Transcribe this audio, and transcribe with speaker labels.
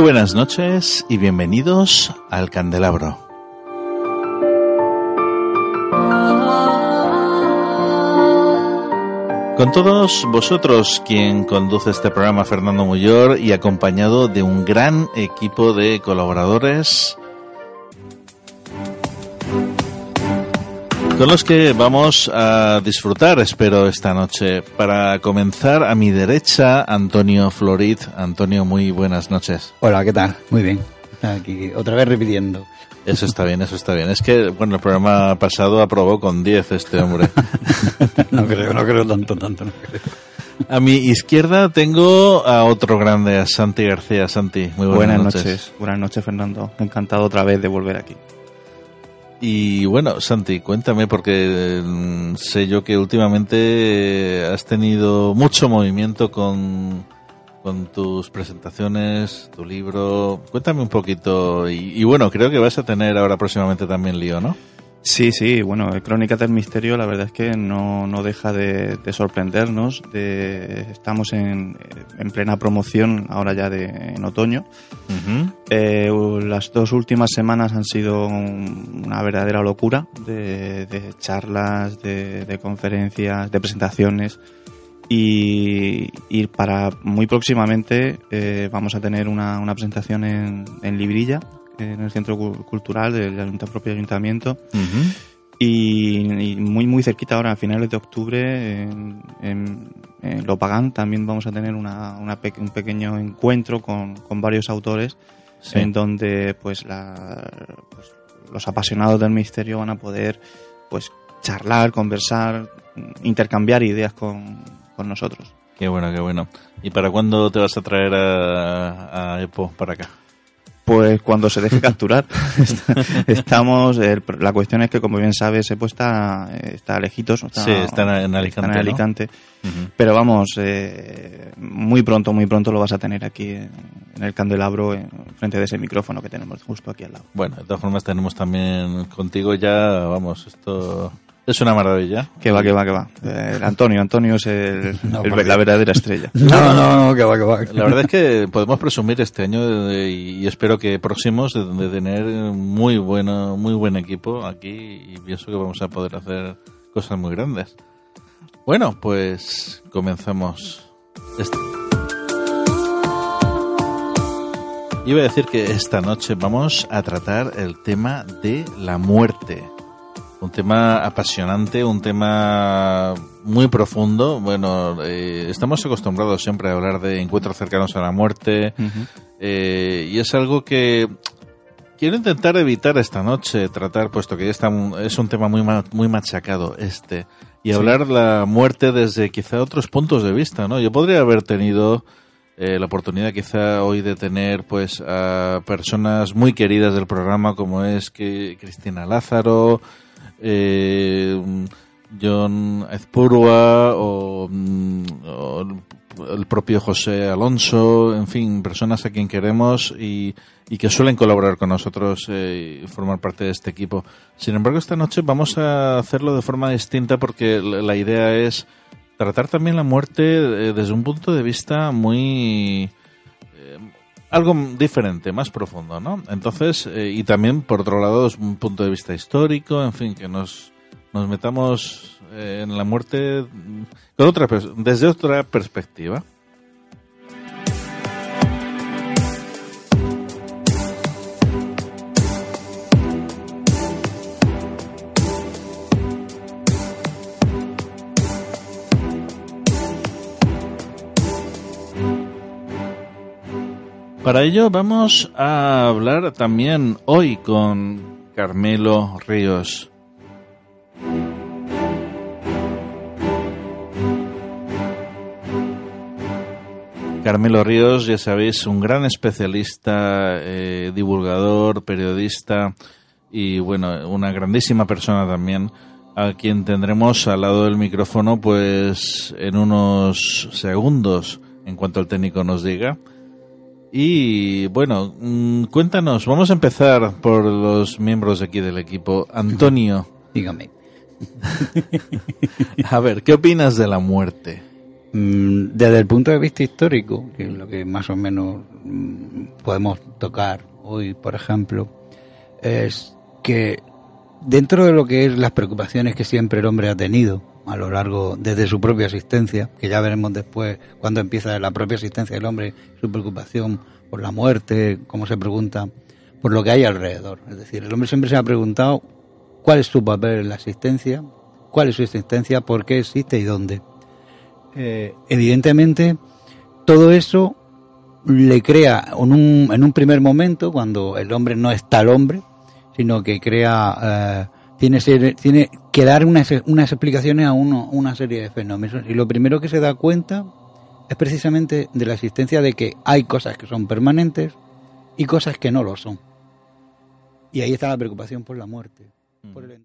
Speaker 1: Buenas noches y bienvenidos al Candelabro. Con todos vosotros, quien conduce este programa, Fernando Muyor, y acompañado de un gran equipo de colaboradores con los que vamos a disfrutar, espero, esta noche. Para comenzar, a mi derecha, Antonio Florid. Antonio, muy buenas noches.
Speaker 2: Hola, ¿qué tal? Muy bien. Aquí, otra vez repitiendo.
Speaker 1: Eso está bien, eso está bien. Es que, bueno, el programa pasado aprobó con 10 este hombre.
Speaker 2: no creo, no creo tanto, tanto, no creo.
Speaker 1: A mi izquierda tengo a otro grande, a Santi García. Santi, muy buenas, buenas noches.
Speaker 3: Buenas noches, Fernando. Encantado otra vez de volver aquí.
Speaker 1: Y bueno, Santi, cuéntame, porque mm, sé yo que últimamente has tenido mucho movimiento con, con tus presentaciones, tu libro. Cuéntame un poquito. Y, y, bueno, creo que vas a tener ahora próximamente también lío, ¿no?
Speaker 3: Sí, sí, bueno, Crónicas del Misterio la verdad es que no, no deja de, sorprendernos. De, estamos en, en, plena promoción ahora ya de, en otoño. Eh, las dos últimas semanas han sido una verdadera locura de, charlas, de, conferencias, de presentaciones. Y, y para muy próximamente eh, vamos a tener una, una presentación en, en Librilla, en el centro cultural del propio ayuntamiento. y, muy muy cerquita ahora, a finales de octubre, en, en, Lopagán también vamos a tener una, un pequeño encuentro con, con varios autores en donde pues, la, pues, los apasionados del misterio van a poder pues charlar, conversar, intercambiar ideas con, con nosotros.
Speaker 1: Qué bueno, qué bueno. ¿Y para cuándo te vas a traer a, a EPO para acá?
Speaker 3: Pues cuando se deje capturar. Estamos, la cuestión es que, como bien sabes, Epo está, está lejitos.
Speaker 1: Está, sí, está en Alicante.
Speaker 3: en Alicante. Pero vamos, eh, muy pronto, muy pronto lo vas a tener aquí en el candelabro, en frente de ese micrófono que tenemos justo aquí al lado.
Speaker 1: Bueno, de todas formas tenemos también contigo ya, vamos, esto es una maravilla.
Speaker 3: Que va, que va, que va. Eh, Antonio, Antonio es el, la verdadera estrella.
Speaker 2: No, no, no, que va, que va.
Speaker 1: La verdad es que podemos presumir este año y espero que próximos de, tener muy bueno, muy buen equipo aquí y pienso que vamos a poder hacer cosas muy grandes. Bueno, pues comenzamos. Este. Iba a decir que esta noche vamos a tratar el tema de la muerte un tema apasionante, un tema muy profundo. Bueno, eh, estamos acostumbrados siempre a hablar de encuentros cercanos a la muerte eh, y es algo que quiero intentar evitar esta noche tratar, puesto que ya está, es un tema muy, muy machacado este, y hablar la muerte desde quizá otros puntos de vista, ¿no? Yo podría haber tenido eh, la oportunidad quizá hoy de tener pues a personas muy queridas del programa como es que Cristina Lázaro, eh, John Ezpurua o, mm, o el propio José Alonso, en fin, personas a quien queremos y, que suelen colaborar con nosotros eh, y formar parte de este equipo. Sin embargo, esta noche vamos a hacerlo de forma distinta porque la idea es tratar también la muerte eh, desde un punto de vista muy algo diferente, más profundo, ¿no? Entonces, y también por otro lado, desde un punto de vista histórico, en fin, que nos nos metamos en la muerte con otra, desde otra perspectiva. Para ello vamos a hablar también hoy con Carmelo Ríos. Carmelo Ríos, ya sabéis, un gran especialista, eh, divulgador, periodista y bueno, una grandísima persona también, a quien tendremos al lado del micrófono pues en unos segundos, en cuanto el técnico nos diga. Y bueno, mm, cuéntanos, vamos a empezar por los miembros aquí del equipo. Antonio.
Speaker 2: Dígame.
Speaker 1: a ver, ¿qué opinas de la muerte?
Speaker 2: Mm, desde el punto de vista histórico, que es lo que más o menos mm, podemos tocar hoy, por ejemplo, es que dentro de lo que es las preocupaciones que siempre el hombre ha tenido a lo largo desde su propia existencia, que ya veremos después cuando empieza la propia existencia del hombre, su preocupación por la muerte, cómo se pregunta por lo que hay alrededor. Es decir, el hombre siempre se ha preguntado cuál es su papel en la existencia, cuál es su existencia, por qué existe y dónde. Eh, evidentemente, todo eso le crea en un, en un primer momento, cuando el hombre no es tal hombre, sino que crea, tiene, que dar unas, explicaciones a uno, una serie de fenómenos. Y lo primero que se da cuenta es precisamente de la existencia de que hay cosas que son permanentes y cosas que no lo son. Y ahí está la preocupación por la muerte. Por el...